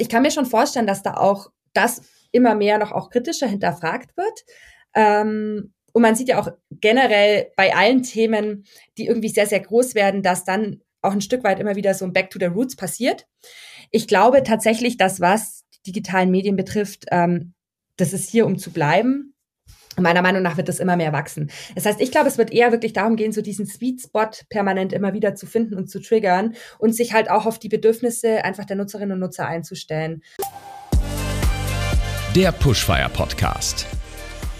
ich kann mir schon vorstellen, dass da auch das immer mehr noch auch kritischer hinterfragt wird. Ähm, und man sieht ja auch generell bei allen Themen, die irgendwie sehr, sehr groß werden, dass dann auch ein Stück weit immer wieder so ein Back to the Roots passiert. Ich glaube tatsächlich, dass was die digitalen Medien betrifft, ähm, das ist hier, um zu bleiben. Meiner Meinung nach wird das immer mehr wachsen. Das heißt, ich glaube, es wird eher wirklich darum gehen, so diesen Sweet Spot permanent immer wieder zu finden und zu triggern und sich halt auch auf die Bedürfnisse einfach der Nutzerinnen und Nutzer einzustellen. Der Pushfire Podcast.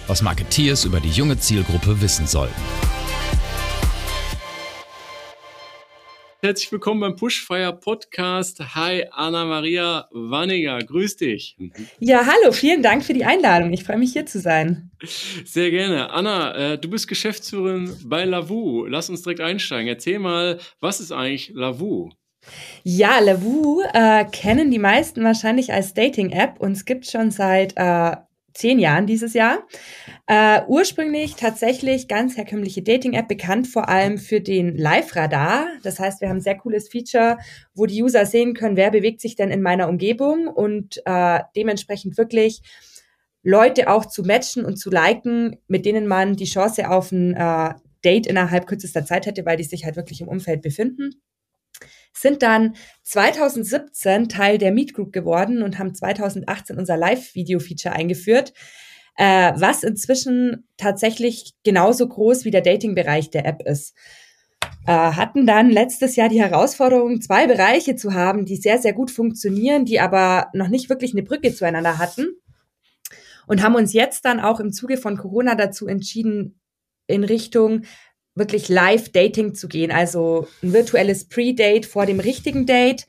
Was Marketeers über die junge Zielgruppe wissen sollten. Herzlich willkommen beim Pushfire Podcast. Hi, Anna-Maria Wanniger. Grüß dich. Ja, hallo. Vielen Dank für die Einladung. Ich freue mich, hier zu sein. Sehr gerne. Anna, äh, du bist Geschäftsführerin bei Lavu. Lass uns direkt einsteigen. Erzähl mal, was ist eigentlich Lavu? Ja, Lavu äh, kennen die meisten wahrscheinlich als Dating-App und es gibt schon seit äh, zehn Jahren dieses Jahr. Äh, ursprünglich tatsächlich ganz herkömmliche Dating-App, bekannt vor allem für den Live-Radar. Das heißt, wir haben ein sehr cooles Feature, wo die User sehen können, wer bewegt sich denn in meiner Umgebung und äh, dementsprechend wirklich Leute auch zu matchen und zu liken, mit denen man die Chance auf ein äh, Date innerhalb kürzester Zeit hätte, weil die sich halt wirklich im Umfeld befinden sind dann 2017 Teil der Meet Group geworden und haben 2018 unser Live-Video-Feature eingeführt, äh, was inzwischen tatsächlich genauso groß wie der Dating-Bereich der App ist. Äh, hatten dann letztes Jahr die Herausforderung, zwei Bereiche zu haben, die sehr, sehr gut funktionieren, die aber noch nicht wirklich eine Brücke zueinander hatten. Und haben uns jetzt dann auch im Zuge von Corona dazu entschieden, in Richtung wirklich Live-Dating zu gehen, also ein virtuelles Pre-Date vor dem richtigen Date.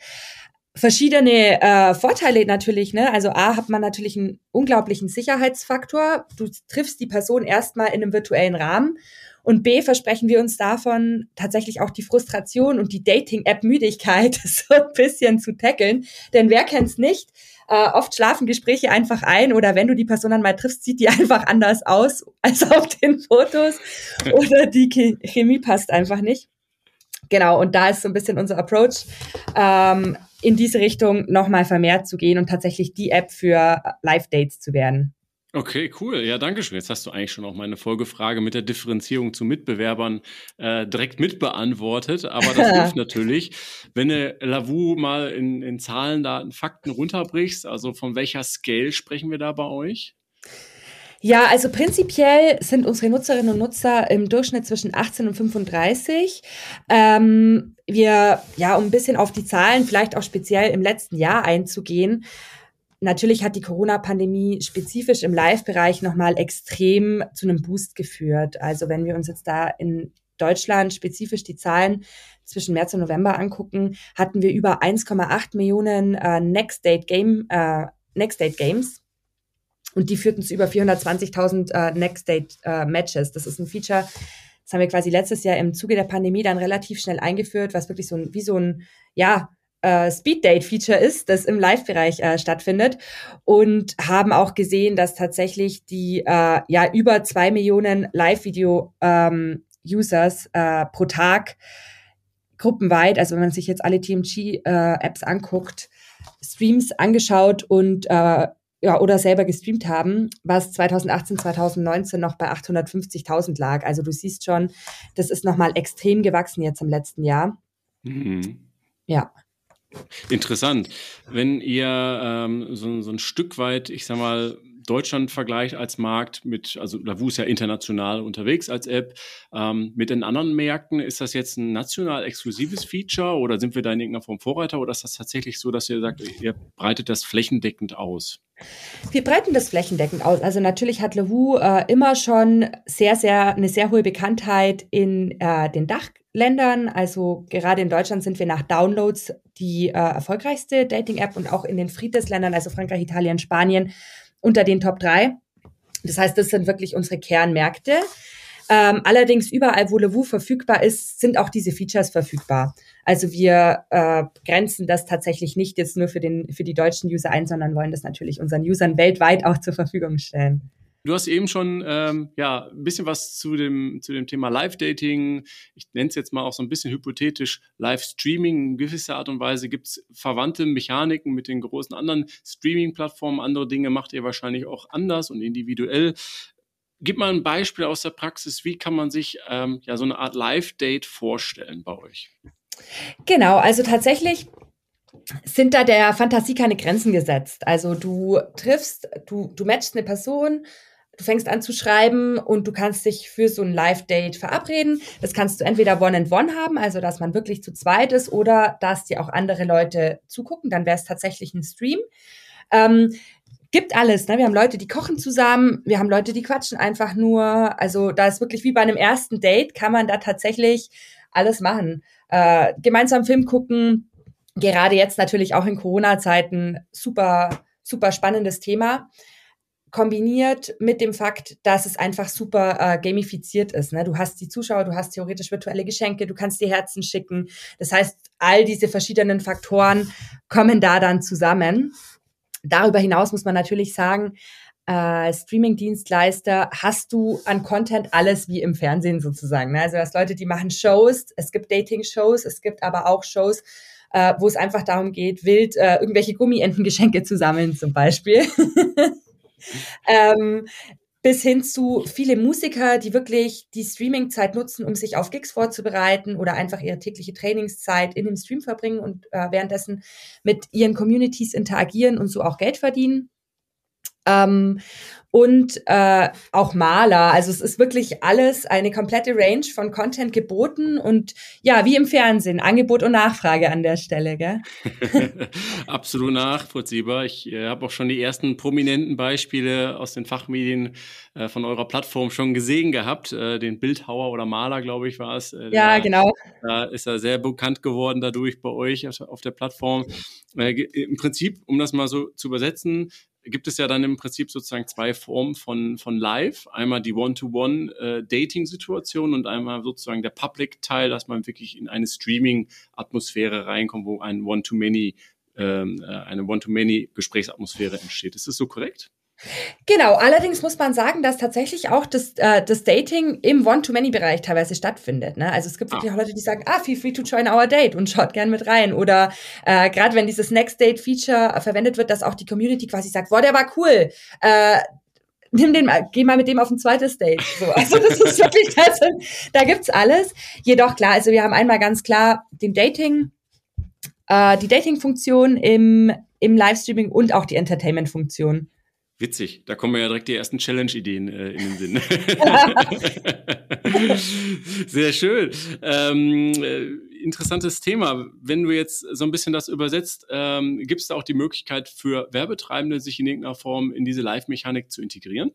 Verschiedene äh, Vorteile natürlich, ne? Also A hat man natürlich einen unglaublichen Sicherheitsfaktor. Du triffst die Person erstmal in einem virtuellen Rahmen. Und B versprechen wir uns davon tatsächlich auch die Frustration und die Dating-App-Müdigkeit so ein bisschen zu tackeln. Denn wer kennt's nicht? Äh, oft schlafen Gespräche einfach ein oder wenn du die Person dann mal triffst, sieht die einfach anders aus als auf den Fotos oder die Chemie passt einfach nicht. Genau, und da ist so ein bisschen unser Approach, ähm, in diese Richtung nochmal vermehrt zu gehen und tatsächlich die App für Live-Dates zu werden. Okay, cool. Ja, danke schön. Jetzt hast du eigentlich schon auch meine Folgefrage mit der Differenzierung zu Mitbewerbern äh, direkt mitbeantwortet. Aber das hilft natürlich, wenn du Lavu mal in, in Zahlen, Daten, Fakten runterbrichst. Also von welcher Scale sprechen wir da bei euch? Ja, also prinzipiell sind unsere Nutzerinnen und Nutzer im Durchschnitt zwischen 18 und 35. Ähm, wir, ja, um ein bisschen auf die Zahlen, vielleicht auch speziell im letzten Jahr einzugehen, Natürlich hat die Corona-Pandemie spezifisch im Live-Bereich nochmal extrem zu einem Boost geführt. Also wenn wir uns jetzt da in Deutschland spezifisch die Zahlen zwischen März und November angucken, hatten wir über 1,8 Millionen äh, Next Date Game, äh, Next Date Games. Und die führten zu über 420.000 äh, Next Date äh, Matches. Das ist ein Feature, das haben wir quasi letztes Jahr im Zuge der Pandemie dann relativ schnell eingeführt, was wirklich so ein, wie so ein, ja, äh, Speed Date Feature ist, das im Live-Bereich äh, stattfindet und haben auch gesehen, dass tatsächlich die äh, ja über zwei Millionen Live-Video ähm, äh, pro Tag gruppenweit, also wenn man sich jetzt alle TMG-Apps äh, anguckt, Streams angeschaut und äh, ja, oder selber gestreamt haben, was 2018, 2019 noch bei 850.000 lag. Also du siehst schon, das ist nochmal extrem gewachsen jetzt im letzten Jahr. Mhm. Ja. Interessant. Wenn ihr ähm, so, so ein Stück weit, ich sag mal, Deutschland vergleicht als Markt mit, also Lavu ist ja international unterwegs als App, ähm, mit den anderen Märkten, ist das jetzt ein national exklusives Feature oder sind wir da in irgendeiner Form Vorreiter oder ist das tatsächlich so, dass ihr sagt, ihr breitet das flächendeckend aus? Wir breiten das flächendeckend aus. Also natürlich hat Lavu äh, immer schon sehr, sehr eine sehr hohe Bekanntheit in äh, den Dachländern. Also gerade in Deutschland sind wir nach Downloads die äh, erfolgreichste Dating-App und auch in den Friedensländern, also Frankreich, Italien, Spanien, unter den Top 3. Das heißt, das sind wirklich unsere Kernmärkte. Ähm, allerdings überall, wo Levu verfügbar ist, sind auch diese Features verfügbar. Also wir äh, grenzen das tatsächlich nicht jetzt nur für, den, für die deutschen User ein, sondern wollen das natürlich unseren Usern weltweit auch zur Verfügung stellen. Du hast eben schon ähm, ja, ein bisschen was zu dem, zu dem Thema Live-Dating, ich nenne es jetzt mal auch so ein bisschen hypothetisch, Live-Streaming in gewisser Art und Weise. Gibt es verwandte Mechaniken mit den großen anderen Streaming-Plattformen? Andere Dinge macht ihr wahrscheinlich auch anders und individuell. Gib mal ein Beispiel aus der Praxis. Wie kann man sich ähm, ja so eine Art Live-Date vorstellen bei euch? Genau, also tatsächlich sind da der Fantasie keine Grenzen gesetzt. Also du triffst, du, du matchst eine Person, du fängst an zu schreiben und du kannst dich für so ein Live-Date verabreden. Das kannst du entweder One-and-One haben, also dass man wirklich zu zweit ist, oder dass dir auch andere Leute zugucken, dann wäre es tatsächlich ein Stream. Ähm, gibt alles. Ne? Wir haben Leute, die kochen zusammen, wir haben Leute, die quatschen einfach nur. Also da ist wirklich wie bei einem ersten Date, kann man da tatsächlich alles machen. Äh, gemeinsam Film gucken, gerade jetzt natürlich auch in Corona-Zeiten super, super spannendes Thema. Kombiniert mit dem Fakt, dass es einfach super äh, gamifiziert ist. Ne? Du hast die Zuschauer, du hast theoretisch virtuelle Geschenke, du kannst dir Herzen schicken. Das heißt, all diese verschiedenen Faktoren kommen da dann zusammen. Darüber hinaus muss man natürlich sagen, äh, Streaming-Dienstleister hast du an Content alles wie im Fernsehen sozusagen. Ne? Also du hast Leute, die machen Shows, es gibt Dating-Shows, es gibt aber auch Shows, äh, wo es einfach darum geht, wild äh, irgendwelche Gummientengeschenke zu sammeln zum Beispiel. ähm, bis hin zu viele Musiker, die wirklich die Streaming-Zeit nutzen, um sich auf Gigs vorzubereiten oder einfach ihre tägliche Trainingszeit in dem Stream verbringen und äh, währenddessen mit ihren Communities interagieren und so auch Geld verdienen. Ähm, und äh, auch Maler. Also es ist wirklich alles eine komplette Range von Content geboten und ja, wie im Fernsehen, Angebot und Nachfrage an der Stelle, gell? Absolut nachvollziehbar. Ich äh, habe auch schon die ersten prominenten Beispiele aus den Fachmedien äh, von eurer Plattform schon gesehen gehabt. Äh, den Bildhauer oder Maler, glaube ich, war es. Äh, ja, genau. Da ist er sehr bekannt geworden dadurch bei euch auf der Plattform. Äh, Im Prinzip, um das mal so zu übersetzen, gibt es ja dann im Prinzip sozusagen zwei Formen von, von Live. Einmal die One-to-One-Dating-Situation äh, und einmal sozusagen der Public-Teil, dass man wirklich in eine Streaming-Atmosphäre reinkommt, wo ein One-to-Many, ähm, äh, eine One-to-Many-Gesprächsatmosphäre entsteht. Ist das so korrekt? Genau, allerdings muss man sagen, dass tatsächlich auch das, äh, das Dating im One-to-Many-Bereich teilweise stattfindet. Ne? Also es gibt wirklich ah. auch Leute, die sagen, ah, feel free to join our date und schaut gern mit rein. Oder äh, gerade wenn dieses Next Date-Feature äh, verwendet wird, dass auch die Community quasi sagt, boah, der war cool. Äh, nimm den mal, geh mal mit dem auf ein zweites Date. So, also das ist wirklich, das, da gibt's alles. Jedoch klar, also wir haben einmal ganz klar den Dating, äh, die Dating-Funktion im, im Livestreaming und auch die Entertainment-Funktion. Witzig, da kommen ja direkt die ersten Challenge-Ideen äh, in den Sinn. Sehr schön. Ähm, äh, interessantes Thema. Wenn du jetzt so ein bisschen das übersetzt, ähm, gibt es da auch die Möglichkeit für Werbetreibende, sich in irgendeiner Form in diese Live-Mechanik zu integrieren?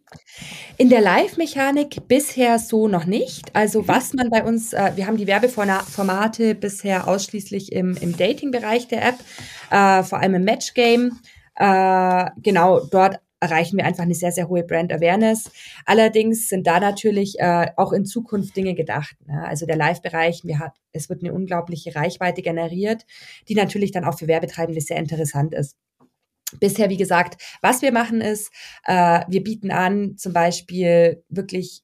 In der Live-Mechanik bisher so noch nicht. Also mhm. was man bei uns, äh, wir haben die Werbeformate bisher ausschließlich im, im Dating-Bereich der App, äh, vor allem im Match-Game. Äh, genau, dort erreichen wir einfach eine sehr, sehr hohe Brand Awareness. Allerdings sind da natürlich äh, auch in Zukunft Dinge gedacht. Ne? Also der Live-Bereich, es wird eine unglaubliche Reichweite generiert, die natürlich dann auch für Werbetreibende sehr interessant ist. Bisher, wie gesagt, was wir machen ist, äh, wir bieten an, zum Beispiel wirklich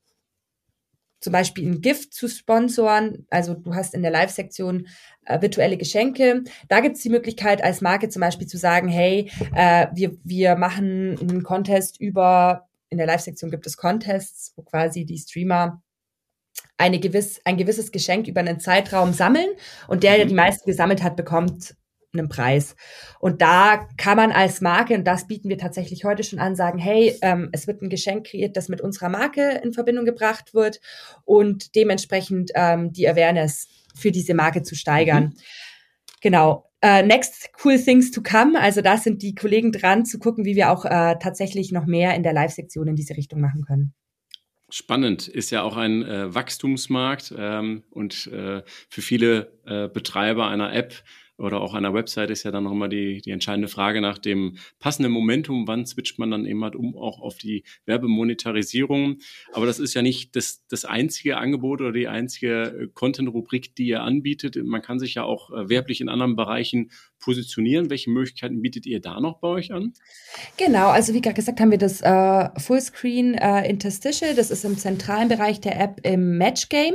zum Beispiel ein Gift zu sponsoren. Also du hast in der Live-Sektion äh, virtuelle Geschenke. Da gibt es die Möglichkeit als Marke zum Beispiel zu sagen, hey, äh, wir, wir machen einen Contest über, in der Live-Sektion gibt es Contests, wo quasi die Streamer eine gewiss, ein gewisses Geschenk über einen Zeitraum sammeln und der, der die mhm. meisten gesammelt hat, bekommt einen Preis. Und da kann man als Marke, und das bieten wir tatsächlich heute schon an, sagen, hey, ähm, es wird ein Geschenk kreiert, das mit unserer Marke in Verbindung gebracht wird und dementsprechend ähm, die Awareness für diese Marke zu steigern. Mhm. Genau. Uh, next cool things to come. Also da sind die Kollegen dran, zu gucken, wie wir auch uh, tatsächlich noch mehr in der Live-Sektion in diese Richtung machen können. Spannend, ist ja auch ein äh, Wachstumsmarkt ähm, und äh, für viele äh, Betreiber einer App oder auch an Website ist ja dann noch immer die, die entscheidende Frage nach dem passenden Momentum, wann switcht man dann eben halt um auch auf die Werbemonetarisierung. Aber das ist ja nicht das, das einzige Angebot oder die einzige äh, Content-Rubrik, die ihr anbietet. Man kann sich ja auch äh, werblich in anderen Bereichen positionieren. Welche Möglichkeiten bietet ihr da noch bei euch an? Genau, also wie gerade gesagt haben wir das äh, Fullscreen äh, Interstitial, das ist im zentralen Bereich der App im Match Game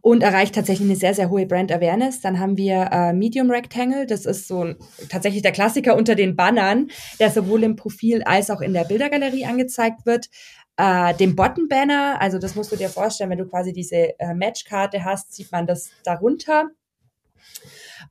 und erreicht tatsächlich eine sehr, sehr hohe Brand Awareness. Dann haben wir äh, Medium Rectangle, das ist so ein, tatsächlich der Klassiker unter den Bannern, der sowohl im Profil als auch in der Bildergalerie angezeigt wird. Äh, dem Bottom Banner, also das musst du dir vorstellen, wenn du quasi diese äh, Matchkarte hast, sieht man das darunter.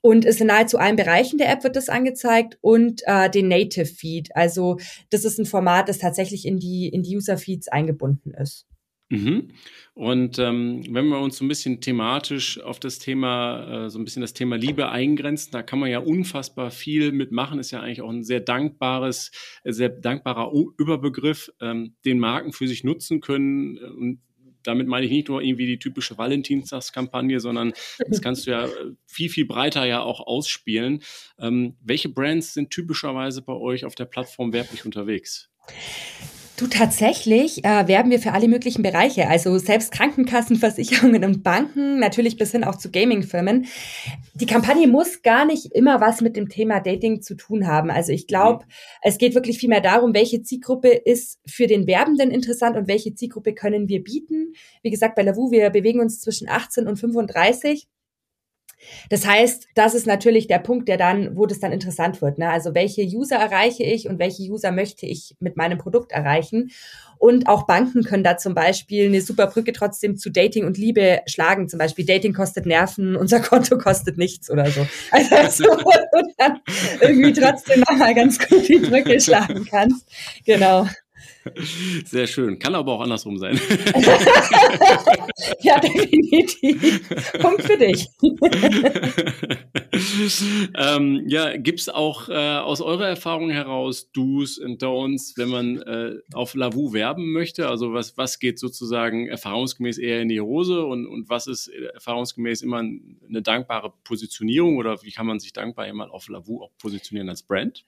Und ist in nahezu allen Bereichen der App wird das angezeigt und äh, den Native Feed. Also das ist ein Format, das tatsächlich in die, in die User Feeds eingebunden ist. Mhm. Und ähm, wenn wir uns so ein bisschen thematisch auf das Thema, äh, so ein bisschen das Thema Liebe eingrenzen, da kann man ja unfassbar viel mitmachen. Ist ja eigentlich auch ein sehr dankbares, äh, sehr dankbarer Überbegriff, ähm, den Marken für sich nutzen können. Und damit meine ich nicht nur irgendwie die typische Valentinstagskampagne, sondern das kannst du ja äh, viel, viel breiter ja auch ausspielen. Ähm, welche Brands sind typischerweise bei euch auf der Plattform werblich unterwegs? Du, tatsächlich äh, werben wir für alle möglichen Bereiche, also selbst Krankenkassen, Versicherungen und Banken, natürlich bis hin auch zu Gamingfirmen. Die Kampagne muss gar nicht immer was mit dem Thema Dating zu tun haben. Also ich glaube, mhm. es geht wirklich viel mehr darum, welche Zielgruppe ist für den Werbenden interessant und welche Zielgruppe können wir bieten. Wie gesagt, bei Lavu, wir bewegen uns zwischen 18 und 35. Das heißt, das ist natürlich der Punkt, der dann, wo das dann interessant wird. Ne? Also welche User erreiche ich und welche User möchte ich mit meinem Produkt erreichen? Und auch Banken können da zum Beispiel eine super Brücke trotzdem zu Dating und Liebe schlagen. Zum Beispiel Dating kostet Nerven, unser Konto kostet nichts oder so. Also so, wo du dann irgendwie trotzdem nochmal ganz gut die Brücke schlagen kannst. Genau. Sehr schön. Kann aber auch andersrum sein. ja, definitiv. Punkt für dich. ähm, ja, gibt es auch äh, aus eurer Erfahrung heraus Do's und Don'ts, wenn man äh, auf Lavu werben möchte? Also was, was geht sozusagen erfahrungsgemäß eher in die Hose und, und was ist erfahrungsgemäß immer eine dankbare Positionierung oder wie kann man sich dankbar immer auf Lavu auch positionieren als Brand?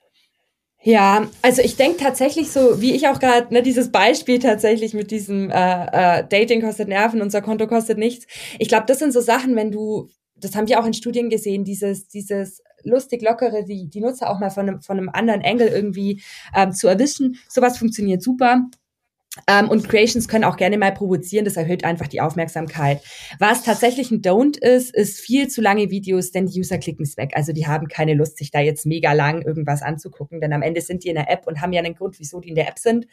Ja, also ich denke tatsächlich so, wie ich auch gerade, ne, dieses Beispiel tatsächlich mit diesem äh, äh, Dating kostet Nerven, unser Konto kostet nichts. Ich glaube, das sind so Sachen, wenn du, das haben wir auch in Studien gesehen, dieses, dieses lustig lockere, die, die Nutzer auch mal von einem, von einem anderen Angle irgendwie ähm, zu erwischen. Sowas funktioniert super. Ähm, und Creations können auch gerne mal provozieren, das erhöht einfach die Aufmerksamkeit. Was tatsächlich ein Don't ist, ist viel zu lange Videos, denn die User klicken es weg. Also die haben keine Lust, sich da jetzt mega lang irgendwas anzugucken, denn am Ende sind die in der App und haben ja einen Grund, wieso die in der App sind.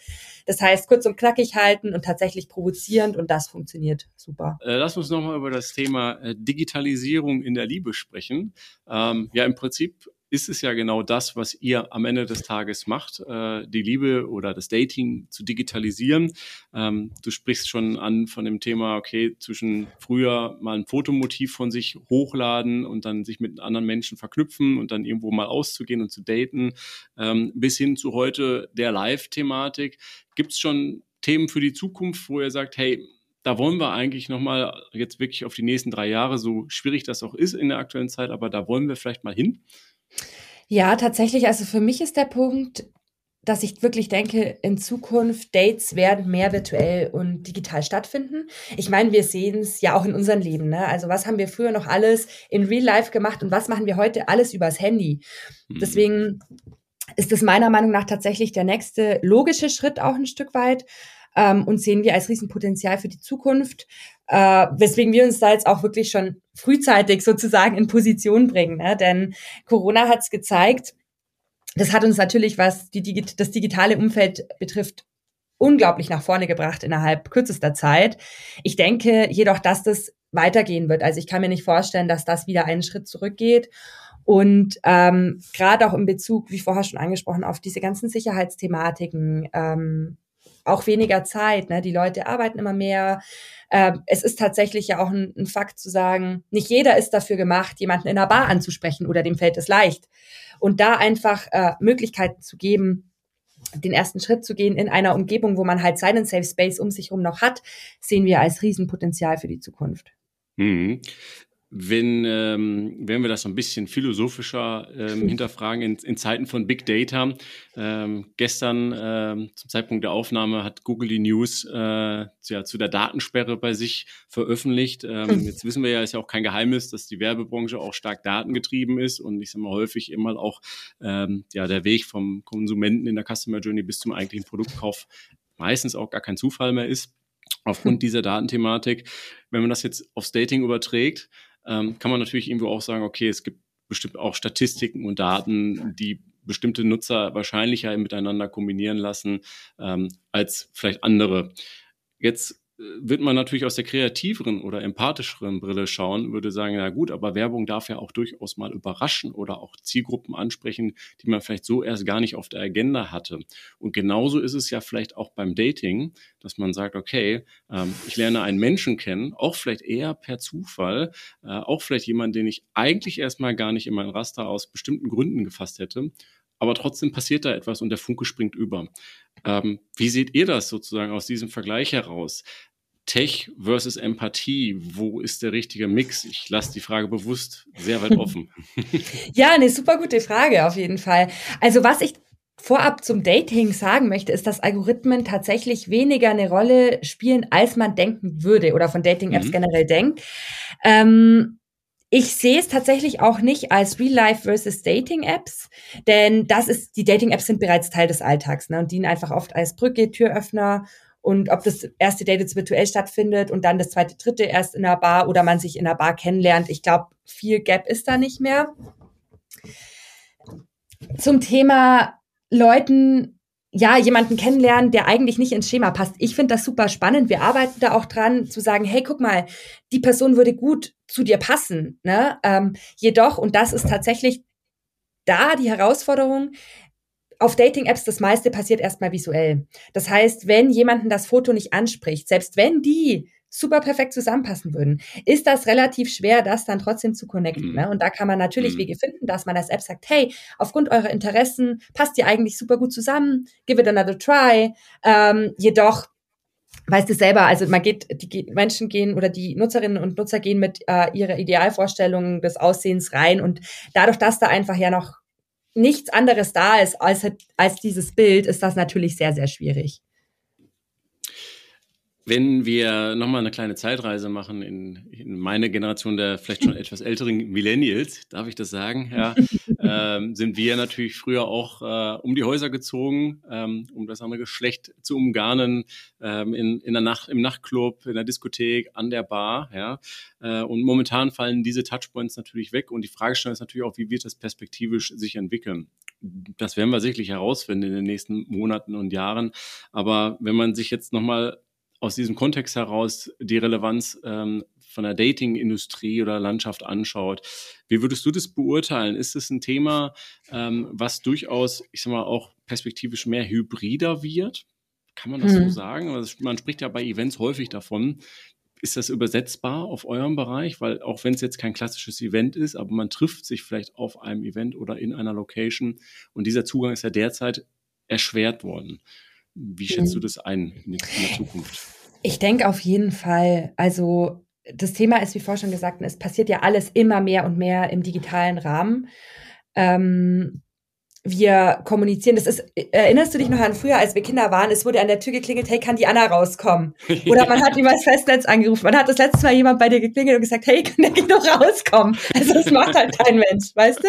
Das heißt, kurz und knackig halten und tatsächlich provozierend und das funktioniert super. Äh, lass uns nochmal über das Thema äh, Digitalisierung in der Liebe sprechen. Ähm, ja, im Prinzip ist es ja genau das, was ihr am Ende des Tages macht, äh, die Liebe oder das Dating zu digitalisieren. Ähm, du sprichst schon an von dem Thema, okay, zwischen früher mal ein Fotomotiv von sich hochladen und dann sich mit anderen Menschen verknüpfen und dann irgendwo mal auszugehen und zu daten, ähm, bis hin zu heute der Live-Thematik. Gibt es schon Themen für die Zukunft, wo ihr sagt, hey, da wollen wir eigentlich nochmal jetzt wirklich auf die nächsten drei Jahre, so schwierig das auch ist in der aktuellen Zeit, aber da wollen wir vielleicht mal hin? Ja, tatsächlich. Also für mich ist der Punkt, dass ich wirklich denke, in Zukunft Dates werden mehr virtuell und digital stattfinden. Ich meine, wir sehen es ja auch in unserem Leben. Ne? Also was haben wir früher noch alles in Real Life gemacht und was machen wir heute alles übers Handy? Mhm. Deswegen ist es meiner Meinung nach tatsächlich der nächste logische Schritt auch ein Stück weit ähm, und sehen wir als Riesenpotenzial für die Zukunft, äh, weswegen wir uns da jetzt auch wirklich schon frühzeitig sozusagen in Position bringen. Ne? Denn Corona hat es gezeigt, das hat uns natürlich, was die, das digitale Umfeld betrifft, unglaublich nach vorne gebracht innerhalb kürzester Zeit. Ich denke jedoch, dass das weitergehen wird. Also ich kann mir nicht vorstellen, dass das wieder einen Schritt zurückgeht. Und ähm, gerade auch in Bezug, wie vorher schon angesprochen, auf diese ganzen Sicherheitsthematiken, ähm, auch weniger Zeit. Ne? Die Leute arbeiten immer mehr. Ähm, es ist tatsächlich ja auch ein, ein, Fakt zu sagen, nicht jeder ist dafür gemacht, jemanden in einer Bar anzusprechen oder dem fällt es leicht. Und da einfach äh, Möglichkeiten zu geben, den ersten Schritt zu gehen in einer Umgebung, wo man halt seinen Safe Space um sich herum noch hat, sehen wir als Riesenpotenzial für die Zukunft. Mhm. Wenn, ähm, wenn wir das so ein bisschen philosophischer ähm, hinterfragen, in, in, Zeiten von Big Data, ähm, gestern ähm, zum Zeitpunkt der Aufnahme hat Google die News äh, zu, ja, zu der Datensperre bei sich veröffentlicht. Ähm, hm. jetzt wissen wir ja, ist ja auch kein Geheimnis, dass die Werbebranche auch stark datengetrieben ist und ich sage mal häufig immer auch ähm, ja, der Weg vom Konsumenten in der Customer Journey bis zum eigentlichen Produktkauf meistens auch gar kein Zufall mehr ist aufgrund hm. dieser Datenthematik. Wenn man das jetzt aufs Dating überträgt, ähm, kann man natürlich irgendwo auch sagen, okay, es gibt bestimmt auch Statistiken und Daten, die bestimmte Nutzer wahrscheinlicher miteinander kombinieren lassen ähm, als vielleicht andere. Jetzt wird man natürlich aus der kreativeren oder empathischeren Brille schauen, würde sagen, na gut, aber Werbung darf ja auch durchaus mal überraschen oder auch Zielgruppen ansprechen, die man vielleicht so erst gar nicht auf der Agenda hatte. Und genauso ist es ja vielleicht auch beim Dating, dass man sagt, okay, ähm, ich lerne einen Menschen kennen, auch vielleicht eher per Zufall, äh, auch vielleicht jemand, den ich eigentlich erstmal gar nicht in mein Raster aus bestimmten Gründen gefasst hätte aber trotzdem passiert da etwas und der Funke springt über. Ähm, wie seht ihr das sozusagen aus diesem Vergleich heraus? Tech versus Empathie, wo ist der richtige Mix? Ich lasse die Frage bewusst sehr weit offen. ja, eine super gute Frage auf jeden Fall. Also was ich vorab zum Dating sagen möchte, ist, dass Algorithmen tatsächlich weniger eine Rolle spielen, als man denken würde oder von Dating-Apps mhm. generell denkt. Ähm, ich sehe es tatsächlich auch nicht als Real-Life versus Dating-Apps, denn das ist, die Dating-Apps sind bereits Teil des Alltags ne, und dienen einfach oft als Brücke, Türöffner und ob das erste Date jetzt virtuell stattfindet und dann das zweite, dritte erst in der Bar oder man sich in der Bar kennenlernt. Ich glaube, viel Gap ist da nicht mehr. Zum Thema Leuten ja, jemanden kennenlernen, der eigentlich nicht ins Schema passt. Ich finde das super spannend. Wir arbeiten da auch dran, zu sagen, hey, guck mal, die Person würde gut zu dir passen. Ne? Ähm, jedoch, und das ist tatsächlich da die Herausforderung, auf Dating-Apps das meiste passiert erstmal visuell. Das heißt, wenn jemanden das Foto nicht anspricht, selbst wenn die super perfekt zusammenpassen würden, ist das relativ schwer, das dann trotzdem zu connecten. Mhm. Ne? Und da kann man natürlich mhm. Wege finden, dass man als App sagt, hey, aufgrund eurer Interessen passt ihr eigentlich super gut zusammen, give it another try. Ähm, jedoch weißt du selber, also man geht, die Menschen gehen oder die Nutzerinnen und Nutzer gehen mit äh, ihrer Idealvorstellung des Aussehens rein und dadurch, dass da einfach ja noch nichts anderes da ist als, als dieses Bild, ist das natürlich sehr, sehr schwierig. Wenn wir nochmal eine kleine Zeitreise machen in, in, meine Generation der vielleicht schon etwas älteren Millennials, darf ich das sagen, ja, ähm, sind wir natürlich früher auch äh, um die Häuser gezogen, ähm, um das andere Geschlecht zu umgarnen, ähm, in, in der Nacht, im Nachtclub, in der Diskothek, an der Bar, ja. Äh, und momentan fallen diese Touchpoints natürlich weg und die Fragestellung ist natürlich auch, wie wird das perspektivisch sich entwickeln? Das werden wir sicherlich herausfinden in den nächsten Monaten und Jahren. Aber wenn man sich jetzt nochmal aus diesem Kontext heraus die Relevanz ähm, von der Dating-Industrie oder Landschaft anschaut. Wie würdest du das beurteilen? Ist es ein Thema, ähm, was durchaus, ich sag mal, auch perspektivisch mehr hybrider wird? Kann man das hm. so sagen? Also man spricht ja bei Events häufig davon. Ist das übersetzbar auf eurem Bereich? Weil auch wenn es jetzt kein klassisches Event ist, aber man trifft sich vielleicht auf einem Event oder in einer Location und dieser Zugang ist ja derzeit erschwert worden. Wie schätzt du das ein in der Zukunft? Ich denke auf jeden Fall. Also das Thema ist, wie vorhin schon gesagt, es passiert ja alles immer mehr und mehr im digitalen Rahmen. Ähm, wir kommunizieren. Das ist, erinnerst du dich noch an früher, als wir Kinder waren? Es wurde an der Tür geklingelt, hey, kann die Anna rauskommen? Oder man hat jemals Festnetz angerufen. Man hat das letzte Mal jemand bei dir geklingelt und gesagt, hey, kann der noch rauskommen? Also das macht halt kein Mensch, weißt du?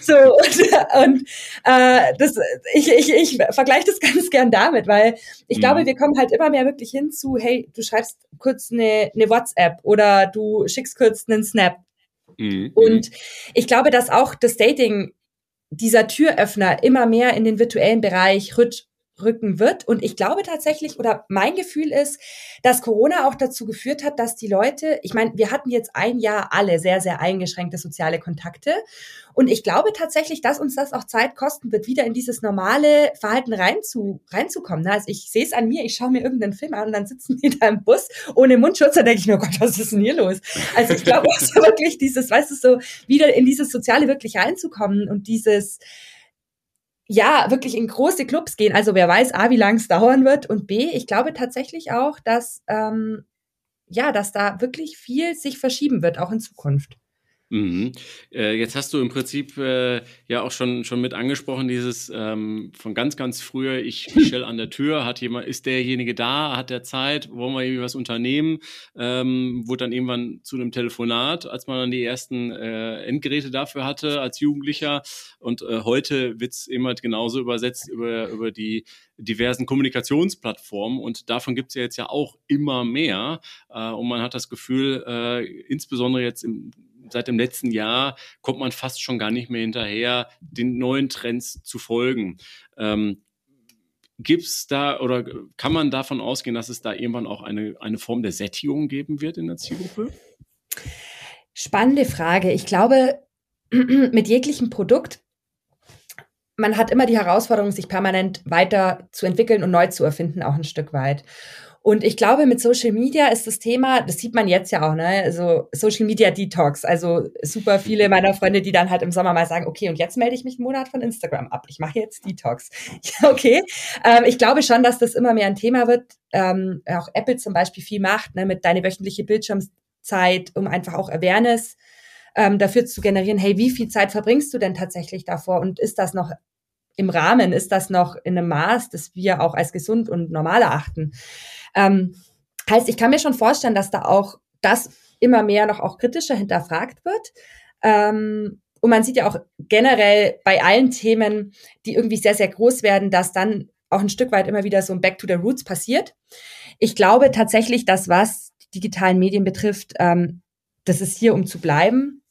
So, und, und äh, das, ich, ich, ich vergleiche das ganz gern damit, weil ich mhm. glaube, wir kommen halt immer mehr wirklich hin zu, hey, du schreibst kurz eine, eine WhatsApp oder du schickst kurz einen Snap. Mhm. Und ich glaube, dass auch das Dating dieser Türöffner immer mehr in den virtuellen Bereich rüt rücken wird. Und ich glaube tatsächlich, oder mein Gefühl ist, dass Corona auch dazu geführt hat, dass die Leute, ich meine, wir hatten jetzt ein Jahr alle sehr, sehr eingeschränkte soziale Kontakte. Und ich glaube tatsächlich, dass uns das auch Zeit kosten wird, wieder in dieses normale Verhalten reinzu, reinzukommen. Also ich sehe es an mir, ich schaue mir irgendeinen Film an und dann sitzen die da im Bus ohne Mundschutz, da denke ich oh Gott, was ist denn hier los? Also ich glaube, es ist wirklich dieses, weißt du, so wieder in dieses Soziale wirklich reinzukommen und dieses, ja, wirklich in große Clubs gehen. Also wer weiß, A, wie lange es dauern wird und B, ich glaube tatsächlich auch, dass ähm, ja, dass da wirklich viel sich verschieben wird, auch in Zukunft. Mhm. Äh, jetzt hast du im Prinzip äh, ja auch schon, schon mit angesprochen, dieses ähm, von ganz, ganz früher, ich stelle an der Tür, hat jemand, ist derjenige da, hat der Zeit, wollen wir irgendwie was unternehmen, ähm, wurde dann irgendwann zu einem Telefonat, als man dann die ersten äh, Endgeräte dafür hatte als Jugendlicher. Und äh, heute wird's immer genauso übersetzt über, über die diversen Kommunikationsplattformen. Und davon gibt's ja jetzt ja auch immer mehr. Äh, und man hat das Gefühl, äh, insbesondere jetzt im seit dem letzten Jahr kommt man fast schon gar nicht mehr hinterher, den neuen Trends zu folgen. Ähm, Gibt es da oder kann man davon ausgehen, dass es da irgendwann auch eine, eine Form der Sättigung geben wird in der Zielgruppe? Spannende Frage. Ich glaube, mit jeglichem Produkt, man hat immer die Herausforderung, sich permanent weiter zu entwickeln und neu zu erfinden, auch ein Stück weit. Und ich glaube, mit Social Media ist das Thema, das sieht man jetzt ja auch, ne? Also Social Media Detox. Also super viele meiner Freunde, die dann halt im Sommer mal sagen, okay, und jetzt melde ich mich einen Monat von Instagram ab. Ich mache jetzt Detox. Ja, okay. Ähm, ich glaube schon, dass das immer mehr ein Thema wird. Ähm, auch Apple zum Beispiel viel macht, ne, mit deine wöchentliche Bildschirmzeit, um einfach auch Awareness ähm, dafür zu generieren, hey, wie viel Zeit verbringst du denn tatsächlich davor? Und ist das noch im Rahmen? Ist das noch in einem Maß, das wir auch als gesund und normal erachten? Ähm, heißt, ich kann mir schon vorstellen, dass da auch das immer mehr noch auch kritischer hinterfragt wird. Ähm, und man sieht ja auch generell bei allen Themen, die irgendwie sehr, sehr groß werden, dass dann auch ein Stück weit immer wieder so ein Back to the Roots passiert. Ich glaube tatsächlich, dass was die digitalen Medien betrifft, ähm, das ist hier, um zu bleiben.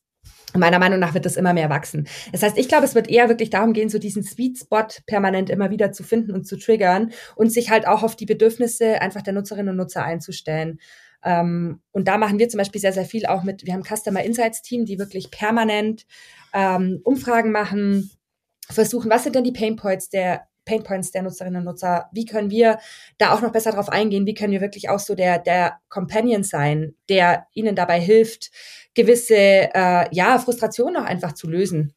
Meiner Meinung nach wird das immer mehr wachsen. Das heißt, ich glaube, es wird eher wirklich darum gehen, so diesen Sweet Spot permanent immer wieder zu finden und zu triggern und sich halt auch auf die Bedürfnisse einfach der Nutzerinnen und Nutzer einzustellen. Ähm, und da machen wir zum Beispiel sehr, sehr viel auch mit, wir haben Customer Insights Team, die wirklich permanent ähm, Umfragen machen, versuchen, was sind denn die Pain Points der Pain Points der Nutzerinnen und Nutzer? Wie können wir da auch noch besser drauf eingehen? Wie können wir wirklich auch so der, der Companion sein, der ihnen dabei hilft, gewisse äh, ja, Frustrationen auch einfach zu lösen.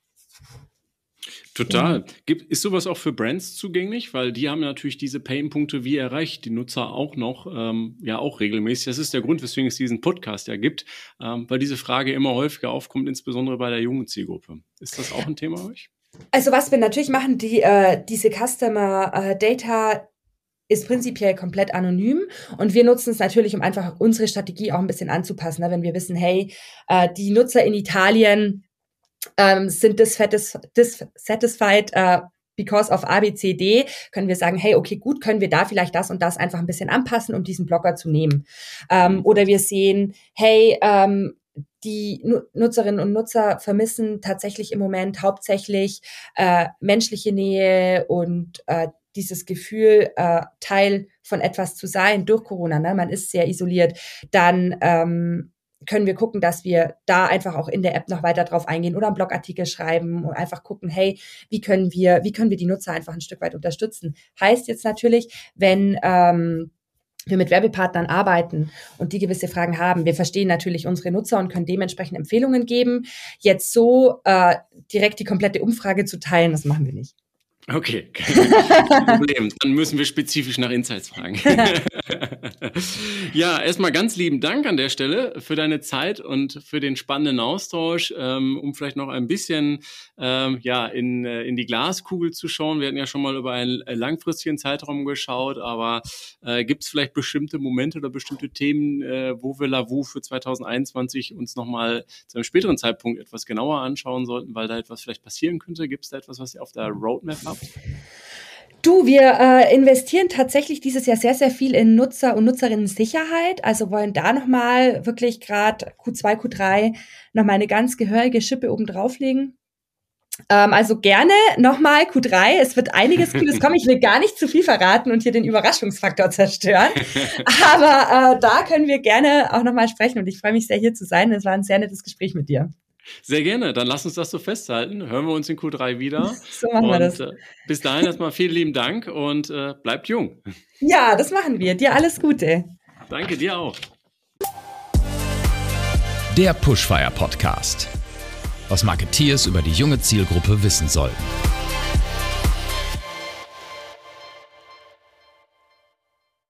Total. Gibt, ist sowas auch für Brands zugänglich? Weil die haben natürlich diese Pain-Punkte, wie erreicht die Nutzer auch noch, ähm, ja auch regelmäßig. Das ist der Grund, weswegen es diesen Podcast ja gibt, ähm, weil diese Frage immer häufiger aufkommt, insbesondere bei der jungen Zielgruppe. Ist das auch ein Thema euch? Also was wir natürlich machen, die, äh, diese Customer äh, Data ist prinzipiell komplett anonym und wir nutzen es natürlich, um einfach unsere Strategie auch ein bisschen anzupassen. Ne? Wenn wir wissen, hey, äh, die Nutzer in Italien ähm, sind dissatisfied äh, because of ABCD, können wir sagen, hey, okay, gut, können wir da vielleicht das und das einfach ein bisschen anpassen, um diesen Blocker zu nehmen. Ähm, oder wir sehen, hey, ähm, die Nutzerinnen und Nutzer vermissen tatsächlich im Moment hauptsächlich äh, menschliche Nähe und äh, dieses Gefühl, äh, Teil von etwas zu sein durch Corona, ne? man ist sehr isoliert, dann ähm, können wir gucken, dass wir da einfach auch in der App noch weiter drauf eingehen oder einen Blogartikel schreiben und einfach gucken, hey, wie können wir, wie können wir die Nutzer einfach ein Stück weit unterstützen? Heißt jetzt natürlich, wenn ähm, wir mit Werbepartnern arbeiten und die gewisse Fragen haben. Wir verstehen natürlich unsere Nutzer und können dementsprechend Empfehlungen geben. Jetzt so äh, direkt die komplette Umfrage zu teilen, das machen wir nicht. Okay, kein Problem. Dann müssen wir spezifisch nach Insights fragen. ja, erstmal ganz lieben Dank an der Stelle für deine Zeit und für den spannenden Austausch, ähm, um vielleicht noch ein bisschen ähm, ja, in, äh, in die Glaskugel zu schauen. Wir hatten ja schon mal über einen äh, langfristigen Zeitraum geschaut, aber äh, gibt es vielleicht bestimmte Momente oder bestimmte Themen, äh, wo wir Lavu für 2021 uns nochmal zu einem späteren Zeitpunkt etwas genauer anschauen sollten, weil da etwas vielleicht passieren könnte? Gibt es da etwas, was ihr auf der Roadmap habt? Du, wir äh, investieren tatsächlich dieses Jahr sehr, sehr viel in Nutzer- und Nutzerinnen-Sicherheit. Also wollen da nochmal wirklich gerade Q2, Q3 nochmal eine ganz gehörige Schippe oben drauflegen. Ähm, also gerne nochmal Q3. Es wird einiges Cooles kommen. Ich will gar nicht zu viel verraten und hier den Überraschungsfaktor zerstören. Aber äh, da können wir gerne auch nochmal sprechen und ich freue mich sehr, hier zu sein. Es war ein sehr nettes Gespräch mit dir. Sehr gerne. Dann lass uns das so festhalten. Hören wir uns in Q3 wieder. So machen und, wir das. Äh, bis dahin erstmal vielen lieben Dank und äh, bleibt jung. Ja, das machen wir. Dir alles Gute. Danke, dir auch. Der Pushfire Podcast. Was Marketeers über die junge Zielgruppe wissen sollten.